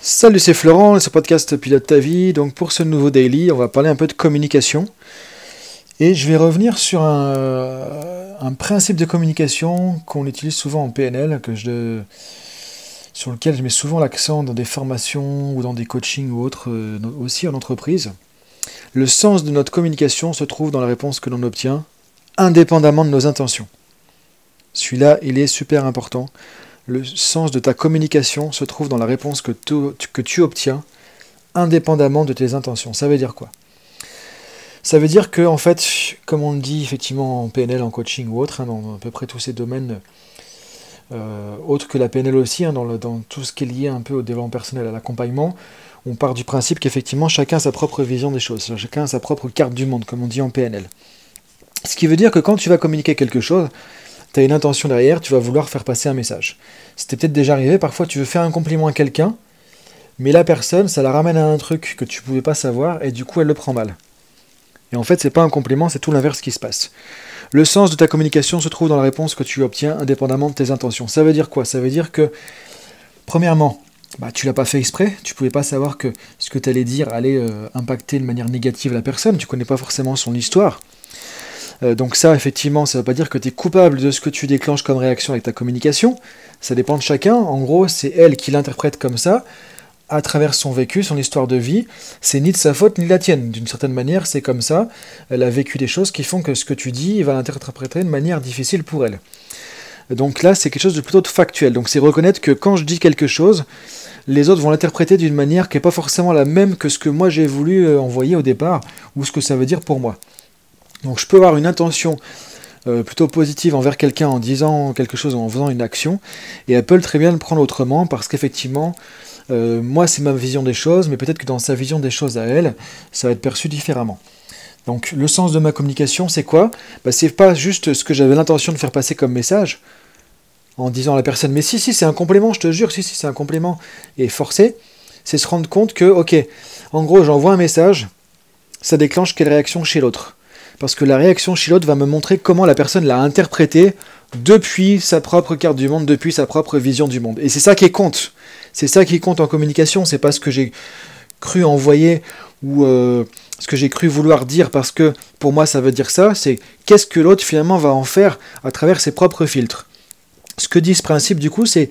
Salut, c'est Florent, ce podcast Pilote ta vie. Donc pour ce nouveau daily, on va parler un peu de communication. Et je vais revenir sur un, principe de communication qu'on utilise souvent en PNL, que je, sur lequel je mets souvent l'accent dans des formations ou dans des coachings ou autres, euh, aussi en entreprise. Le sens de notre communication se trouve dans la réponse que l'on obtient, indépendamment de nos intentions. Celui-là, il est super important le sens de ta communication se trouve dans la réponse que tu, obtiens, indépendamment de tes intentions. Ça veut dire quoi? Ça veut dire que, en fait, comme on le dit effectivement en PNL, en coaching ou autre, hein, dans à peu près tous ces domaines, euh, autres que la PNL aussi, hein, dans, dans, tout ce qui est lié un peu au développement personnel, à l'accompagnement, on part du principe qu'effectivement chacun a sa propre vision des choses, chacun a sa propre carte du monde, comme on dit en PNL. Ce qui veut dire que quand tu vas communiquer quelque chose, tu as une intention derrière, tu vas vouloir faire passer un message. C'était peut-être déjà arrivé, parfois tu veux faire un compliment à quelqu'un, mais la personne, ça la ramène à un truc que tu pouvais pas savoir, et du coup elle le prend mal. Et en fait, c'est pas un compliment, c'est tout l'inverse qui se passe. Le sens de ta communication se trouve dans la réponse que tu obtiens indépendamment de tes intentions. Ça veut dire quoi? Ça veut dire que, premièrement, bah, tu l'as pas fait exprès, tu pouvais pas savoir que ce que tu allais dire allait euh, impacter de manière négative la personne, tu connais pas forcément son histoire. Euh, donc ça, effectivement, ça ne veut pas dire que tu es coupable de ce que tu déclenches comme réaction avec ta communication. Ça dépend de chacun. En gros, c'est elle qui l'interprète comme ça, à travers son vécu, son histoire de vie. C'est ni de sa faute ni de la tienne. D'une certaine manière, c'est comme ça. Elle a vécu des choses qui font que ce que tu dis, va l'interpréter de manière difficile pour elle. Donc là, c'est quelque chose de plutôt factuel. Donc c'est reconnaître que quand je dis quelque chose, les autres vont l'interpréter d'une manière qui n'est pas forcément la même que ce que moi j'ai voulu euh, envoyer au départ, ou ce que ça veut dire pour moi. Donc je peux avoir une intention euh, plutôt positive envers quelqu'un en disant quelque chose en faisant une action, et elle peut très bien le prendre autrement parce qu'effectivement, euh, moi c'est ma vision des choses, mais peut-être que dans sa vision des choses à elle, ça va être perçu différemment. Donc le sens de ma communication, c'est quoi? Bah, C'est pas juste ce que j'avais l'intention de faire passer comme message, en disant à la personne, mais si, si, c'est un complément, je te jure, si, si, c'est un complément, et forcé, c'est se rendre compte que, ok, en gros, j'envoie un message, ça déclenche quelle réaction chez l'autre parce que la réaction chez l'autre va me montrer comment la personne l'a interprété depuis sa propre carte du monde, depuis sa propre vision du monde. Et c'est ça qui compte. C'est ça qui compte en communication, c'est pas ce que j'ai cru envoyer ou euh, ce que j'ai cru vouloir dire parce que pour moi ça veut dire ça, c'est qu'est-ce que l'autre finalement va en faire à travers ses propres filtres. Ce que dit ce principe du coup, c'est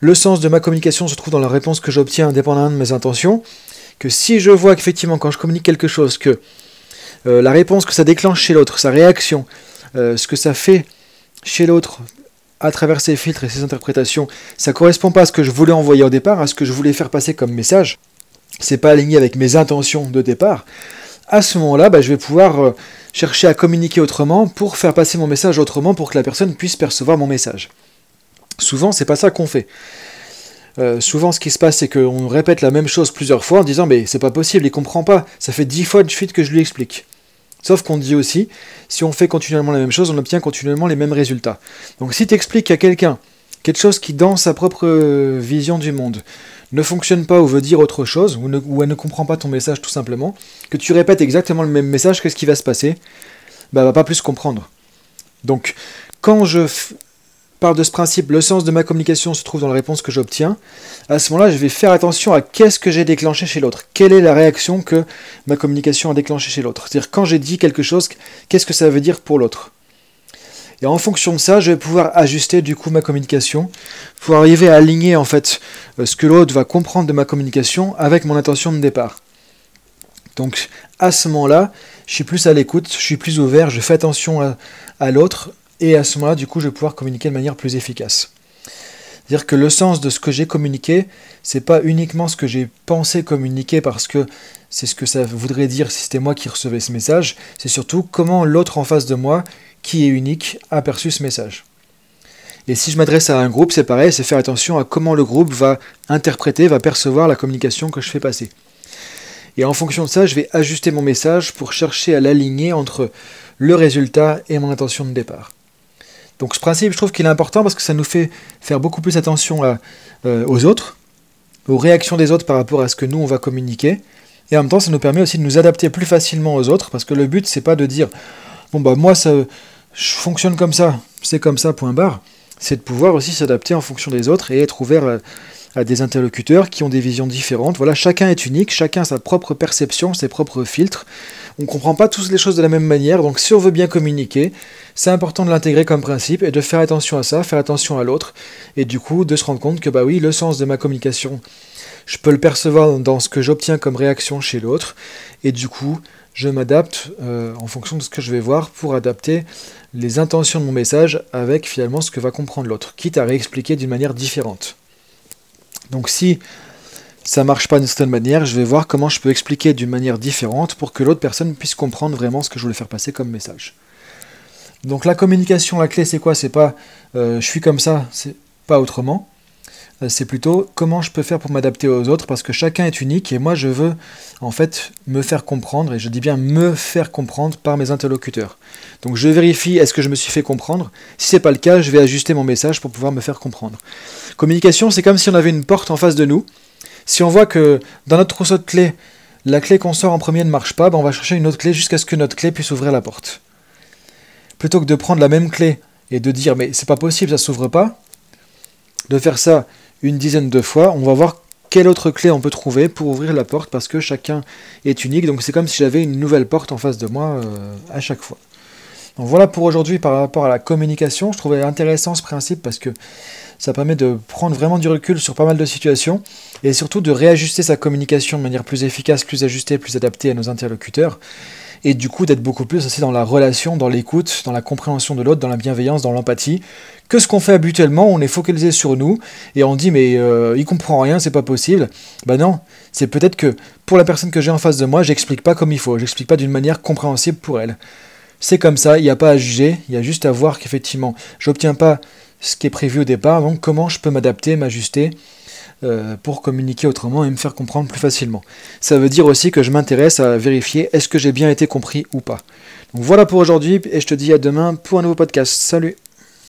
le sens de ma communication se trouve dans la réponse que j'obtiens indépendamment de mes intentions, que si je vois qu'effectivement quand je communique quelque chose que euh, la réponse que ça déclenche chez l'autre, sa réaction, euh, ce que ça fait chez l'autre à travers ses filtres et ses interprétations, ça correspond pas à ce que je voulais envoyer au départ, à ce que je voulais faire passer comme message. C'est pas aligné avec mes intentions de départ. À ce moment-là, bah, je vais pouvoir euh, chercher à communiquer autrement pour faire passer mon message autrement pour que la personne puisse percevoir mon message. Souvent, c'est pas ça qu'on fait. souvent, ce qui se passe, c'est qu'on répète la même chose plusieurs fois en disant Mais c'est pas possible, il comprend pas. Ça fait dix fois de suite que je lui explique. Sauf qu'on dit aussi, si on fait continuellement la même chose, on obtient continuellement les mêmes résultats. Donc si tu expliques à quelqu'un quelque chose qui, dans sa propre euh, vision du monde, ne fonctionne pas ou veut dire autre chose, ou, elle ne comprend pas ton message tout simplement, que tu répètes exactement le même message, qu'est-ce qui va se passer? Bah, elle va pas plus comprendre. Donc, quand je part de ce principe, le sens de ma communication se trouve dans la réponse que j'obtiens, à ce moment-là, je vais faire attention à qu'est-ce que j'ai déclenché chez l'autre. Quelle est la réaction que ma communication a déclenché chez l'autre? C'est-à-dire, quand j'ai dit quelque chose, qu'est-ce que ça veut dire pour l'autre? Et en fonction de ça, je vais pouvoir ajuster du coup ma communication pour arriver à aligner en fait euh, ce que l'autre va comprendre de ma communication avec mon intention de départ. Donc, à ce moment-là, je suis plus à l'écoute, je suis plus ouvert, je fais attention à l'autre et à ce moment-là, du coup, je vais pouvoir communiquer de manière plus efficace. C'est-à-dire que le sens de ce que j'ai communiqué, c'est pas uniquement ce que j'ai pensé communiquer parce que c'est ce que ça voudrait dire si c'était moi qui recevais ce message, c'est surtout comment l'autre en face de moi, qui est unique, a perçu ce message. Et si je m'adresse à un groupe, c'est pareil, c'est faire attention à comment le groupe va interpréter, va percevoir la communication que je fais passer. Et en fonction de ça, je vais ajuster mon message pour chercher à l'aligner entre le résultat et mon intention de départ. Donc ce principe, je trouve qu'il est important parce que ça nous fait faire beaucoup plus attention euh, aux autres, aux réactions des autres par rapport à ce que nous, on va communiquer. Et en même temps, ça nous permet aussi de nous adapter plus facilement aux autres, parce que le but, c'est pas de dire, bon bah moi, ça, je fonctionne comme ça, c'est comme ça, point barre. C'est de pouvoir aussi s'adapter en fonction des autres et être ouvert à des interlocuteurs qui ont des visions différentes. Voilà, chacun est unique, chacun a sa propre perception, ses propres filtres. On ne comprend pas tous les choses de la même manière, donc si on veut bien communiquer, c'est important de l'intégrer comme principe et de faire attention à ça, faire attention à l'autre, et du coup de se rendre compte que bah oui, le sens de ma communication, je peux le percevoir dans ce que j'obtiens comme réaction chez l'autre, et du coup je m'adapte euh, en fonction de ce que je vais voir pour adapter les intentions de mon message avec finalement ce que va comprendre l'autre, quitte à réexpliquer d'une manière différente. Donc si ça marche pas d'une certaine manière, je vais voir comment je peux expliquer d'une manière différente pour que l'autre personne puisse comprendre vraiment ce que je voulais faire passer comme message. Donc la communication, la clé c'est quoi? C'est pas euh, je suis comme ça, c'est pas autrement. Euh, c'est plutôt comment je peux faire pour m'adapter aux autres parce que chacun est unique et moi je veux en fait me faire comprendre et je dis bien me faire comprendre par mes interlocuteurs. Donc je vérifie est-ce que je me suis fait comprendre? Si c'est pas le cas, je vais ajuster mon message pour pouvoir me faire comprendre. Communication, c'est comme si on avait une porte en face de nous. Si on voit que dans notre trousseau de clés, la clé qu'on sort en premier ne marche pas, ben on va chercher une autre clé jusqu'à ce que notre clé puisse ouvrir la porte. Plutôt que de prendre la même clé et de dire mais c'est pas possible, ça s'ouvre pas, de faire ça une dizaine de fois, on va voir quelle autre clé on peut trouver pour ouvrir la porte parce que chacun est unique. Donc c'est comme si j'avais une nouvelle porte en face de moi euh, à chaque fois. Donc voilà pour aujourd'hui par rapport à la communication. Je trouvais intéressant ce principe parce que ça permet de prendre vraiment du recul sur pas mal de situations et surtout de réajuster sa communication de manière plus efficace, plus ajustée, plus adaptée à nos interlocuteurs et du coup d'être beaucoup plus aussi dans la relation, dans l'écoute, dans la compréhension de l'autre, dans la bienveillance, dans l'empathie, que ce qu'on fait habituellement, on est focalisé sur nous et on dit mais euh, il comprend rien, c'est pas possible. Bah non, c'est peut-être que pour la personne que j'ai en face de moi, j'explique pas comme il faut, j'explique pas d'une manière compréhensible pour elle. C'est comme ça, il n'y a pas à juger, il y a juste à voir qu'effectivement, j'obtiens pas ce qui est prévu au départ, donc comment je peux m'adapter, m'ajuster euh, pour communiquer autrement et me faire comprendre plus facilement. Ça veut dire aussi que je m'intéresse à vérifier est-ce que j'ai bien été compris ou pas. Donc voilà pour aujourd'hui et je te dis à demain pour un nouveau podcast. Salut